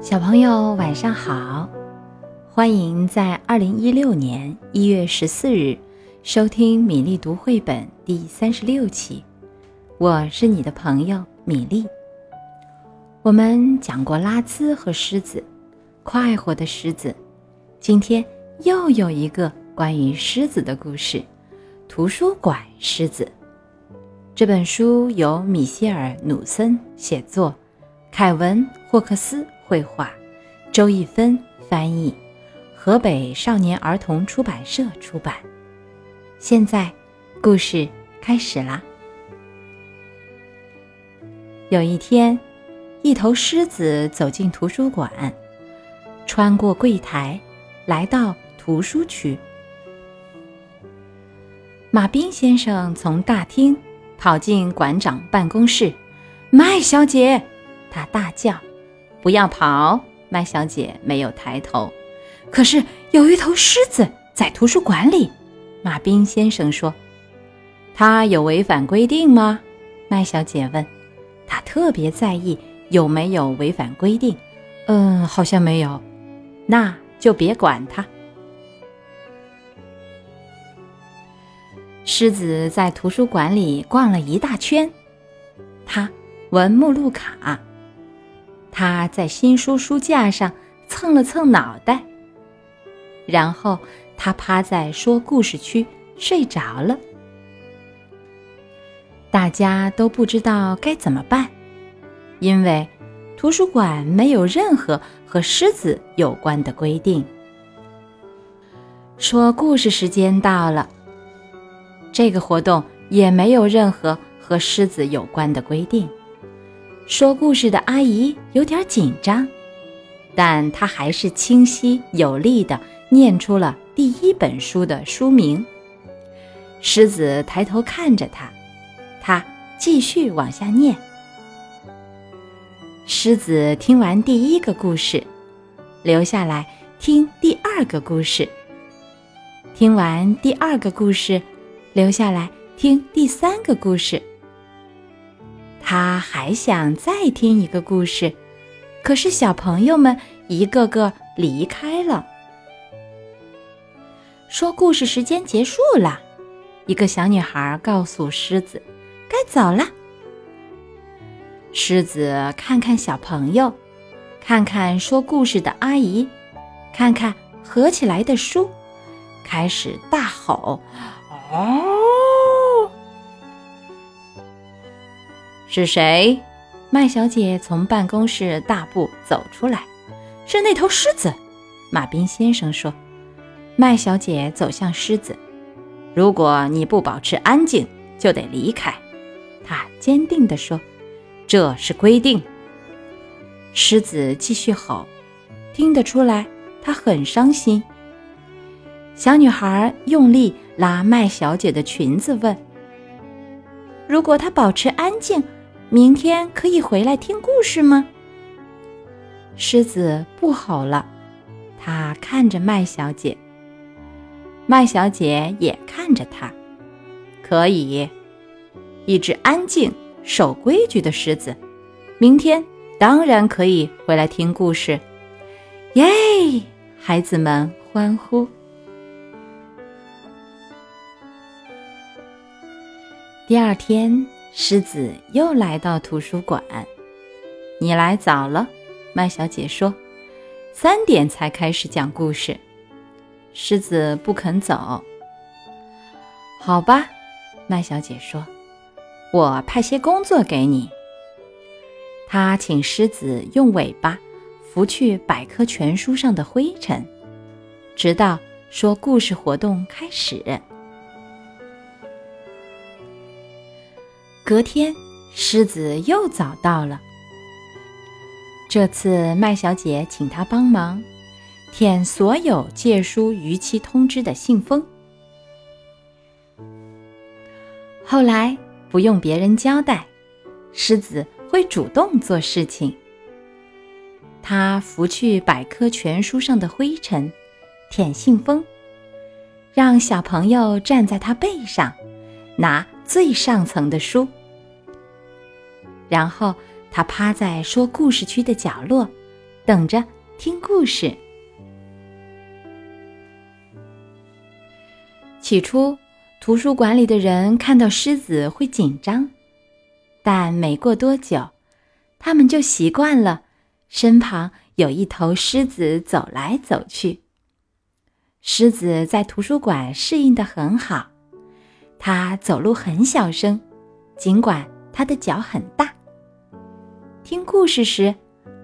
小朋友晚上好，欢迎在二零一六年一月十四日收听米粒读绘本第三十六期。我是你的朋友米粒。我们讲过拉兹和狮子，快活的狮子。今天又有一个关于狮子的故事，《图书馆狮子》。这本书由米歇尔·努森写作，凯文·霍克斯。绘画，周一芬翻译，河北少年儿童出版社出版。现在，故事开始啦。有一天，一头狮子走进图书馆，穿过柜台，来到图书区。马彬先生从大厅跑进馆长办公室，“麦小姐！”他大叫。不要跑，麦小姐没有抬头。可是有一头狮子在图书馆里，马彬先生说：“他有违反规定吗？”麦小姐问。他特别在意有没有违反规定。嗯，好像没有。那就别管他。狮子在图书馆里逛了一大圈，他闻目录卡。他在新书书架上蹭了蹭脑袋，然后他趴在说故事区睡着了。大家都不知道该怎么办，因为图书馆没有任何和狮子有关的规定。说故事时间到了，这个活动也没有任何和狮子有关的规定。说故事的阿姨有点紧张，但她还是清晰有力地念出了第一本书的书名。狮子抬头看着她，她继续往下念。狮子听完第一个故事，留下来听第二个故事。听完第二个故事，留下来听第三个故事。他还想再听一个故事，可是小朋友们一个个离开了。说故事时间结束了，一个小女孩告诉狮子：“该走了。”狮子看看小朋友，看看说故事的阿姨，看看合起来的书，开始大吼：“哦！”是谁？麦小姐从办公室大步走出来。是那头狮子，马彬先生说。麦小姐走向狮子。如果你不保持安静，就得离开。她坚定地说：“这是规定。”狮子继续吼，听得出来，它很伤心。小女孩用力拉麦小姐的裙子，问：“如果她保持安静？”明天可以回来听故事吗？狮子不吼了，它看着麦小姐。麦小姐也看着他。可以，一只安静、守规矩的狮子，明天当然可以回来听故事。耶！孩子们欢呼。第二天。狮子又来到图书馆。你来早了，麦小姐说。三点才开始讲故事。狮子不肯走。好吧，麦小姐说。我派些工作给你。她请狮子用尾巴拂去百科全书上的灰尘，直到说故事活动开始。隔天，狮子又早到了。这次麦小姐请他帮忙舔所有借书逾期通知的信封。后来不用别人交代，狮子会主动做事情。他拂去百科全书上的灰尘，舔信封，让小朋友站在他背上，拿最上层的书。然后他趴在说故事区的角落，等着听故事。起初，图书馆里的人看到狮子会紧张，但没过多久，他们就习惯了身旁有一头狮子走来走去。狮子在图书馆适应的很好，它走路很小声，尽管它的脚很大。听故事时，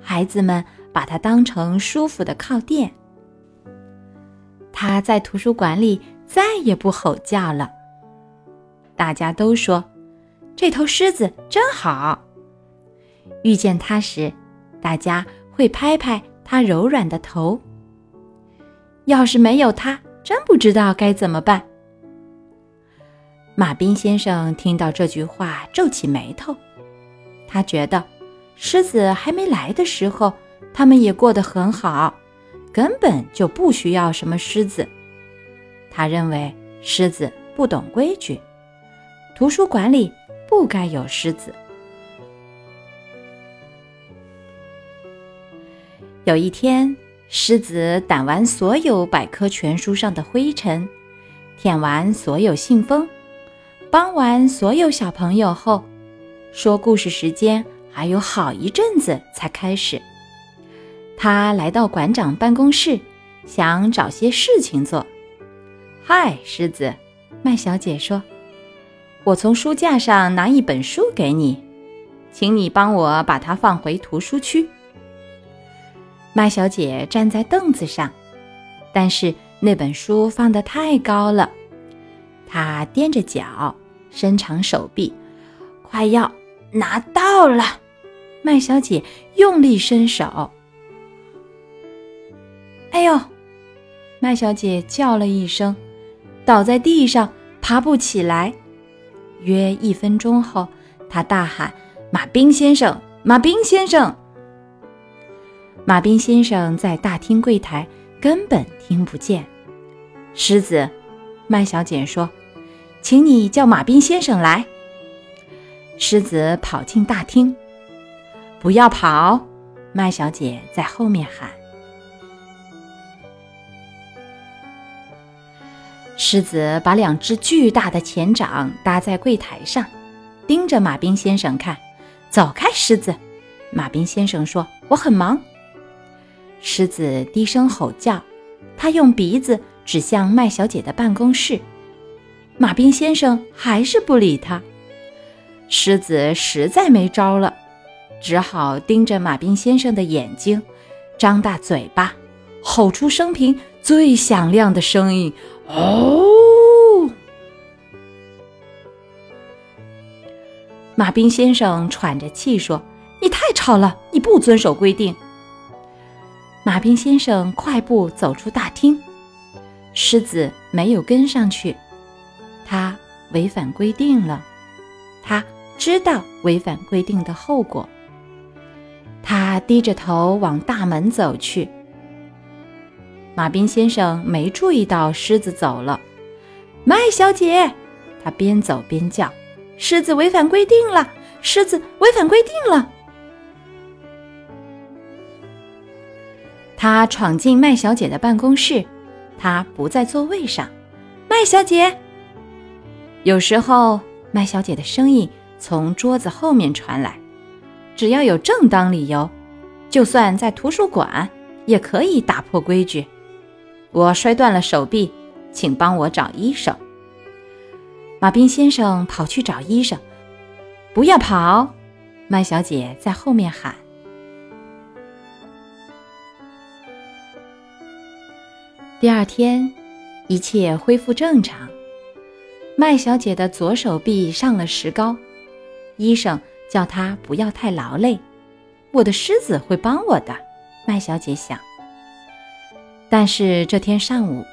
孩子们把它当成舒服的靠垫。它在图书馆里再也不吼叫了。大家都说，这头狮子真好。遇见它时，大家会拍拍它柔软的头。要是没有它，真不知道该怎么办。马彬先生听到这句话，皱起眉头。他觉得，狮子还没来的时候，他们也过得很好，根本就不需要什么狮子。他认为狮子不懂规矩，图书馆里不该有狮子。有一天。狮子掸完所有百科全书上的灰尘，舔完所有信封，帮完所有小朋友后，说故事时间还有好一阵子才开始。他来到馆长办公室，想找些事情做。嗨，狮子，麦小姐说：“我从书架上拿一本书给你，请你帮我把它放回图书区。”麦小姐站在凳子上，但是那本书放得太高了。她踮着脚，伸长手臂，快要拿到了。麦小姐用力伸手，哎呦！麦小姐叫了一声，倒在地上，爬不起来。约一分钟后，她大喊：“马兵先生，马兵先生！”马彬先生在大厅柜台根本听不见。狮子，麦小姐说：“请你叫马彬先生来。”狮子跑进大厅。不要跑！麦小姐在后面喊。狮子把两只巨大的前掌搭在柜台上，盯着马彬先生看。走开，狮子！马彬先生说：“我很忙。”狮子低声吼叫，他用鼻子指向麦小姐的办公室。马彬先生还是不理他。狮子实在没招了，只好盯着马彬先生的眼睛，张大嘴巴，吼出生平最响亮的声音：“哦！”马彬先生喘着气说：“你太吵了，你不遵守规定。”马彬先生快步走出大厅，狮子没有跟上去。他违反规定了，他知道违反规定的后果。他低着头往大门走去。马彬先生没注意到狮子走了。麦小姐，他边走边叫：“狮子违反规定了！狮子违反规定了！”他闯进麦小姐的办公室，她不在座位上。麦小姐，有时候麦小姐的声音从桌子后面传来。只要有正当理由，就算在图书馆也可以打破规矩。我摔断了手臂，请帮我找医生。马彬先生跑去找医生。不要跑，麦小姐在后面喊。第二天，一切恢复正常。麦小姐的左手臂上了石膏，医生叫她不要太劳累。我的狮子会帮我的，麦小姐想。但是这天上午，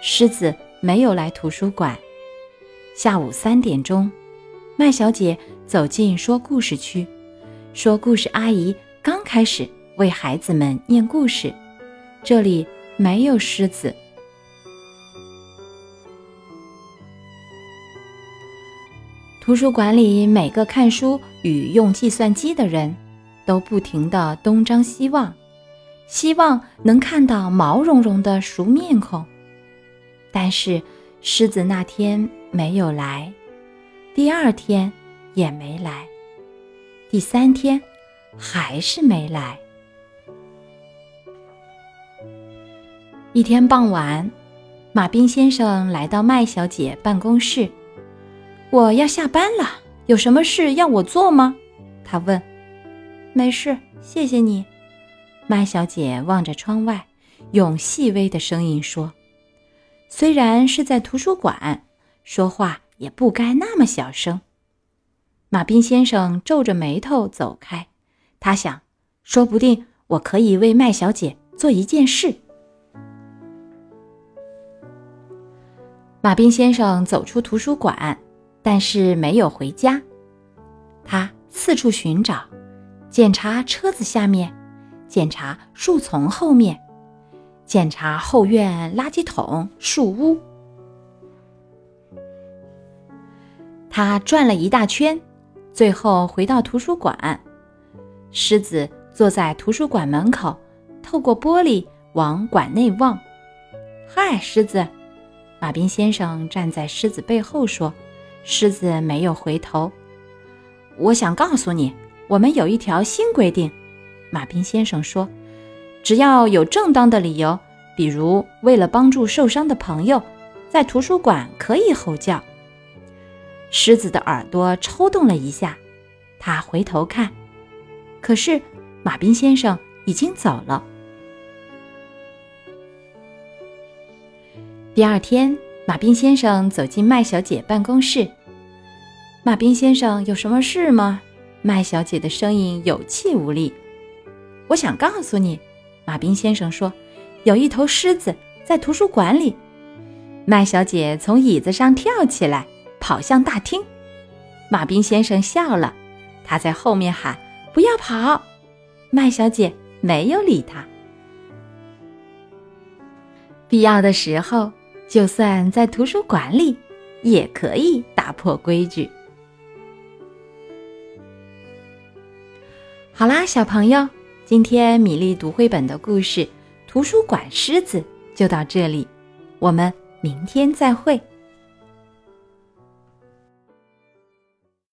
狮子没有来图书馆。下午三点钟，麦小姐走进说故事区，说故事阿姨刚开始为孩子们念故事，这里。没有狮子。图书馆里每个看书与用计算机的人都不停的东张西望，希望能看到毛茸茸的熟面孔。但是狮子那天没有来，第二天也没来，第三天还是没来。一天傍晚，马彬先生来。到麦小姐办公室。我要下班了，有什么事要我做吗？他问。没事，谢谢你。麦小姐望着窗外，用细微的声音说：“虽然是在图书馆，说话也不该那么小声。”马彬先生皱着眉头走开。他想，说不定我可以为麦小姐做一件事。马彬先生走出图书馆，但是没有回家。他四处寻找，检查车子下面，检查树丛后面，检查后院垃圾桶、树屋。他转了一大圈，最后回到图书馆。狮子坐在图书馆门口，透过玻璃往馆内望。“嗨，狮子！”马彬先生站在狮子背后说：“狮子没有回头。我想告诉你，我们有一条新规定。”马彬先生说：“只要有正当的理由，比如为了帮助受伤的朋友，在图书馆可以吼叫。”狮子的耳朵抽动了一下，他回头看，可是马彬先生已经走了。第二天，马彬先生走进麦小姐办公室。马彬先生有什么事吗？麦小姐的声音有气无力。我想告诉你，马彬先生说，有一头狮子在图书馆里。麦小姐从椅子上跳起来，跑向大厅。马彬先生笑了，他在后面喊：“不要跑！”麦小姐没有理他。必要的时候。就算在图书馆里，也可以打破规矩。好啦，小朋友，今天米粒读绘本的故事《图书馆狮子》就到这里，我们明天再会。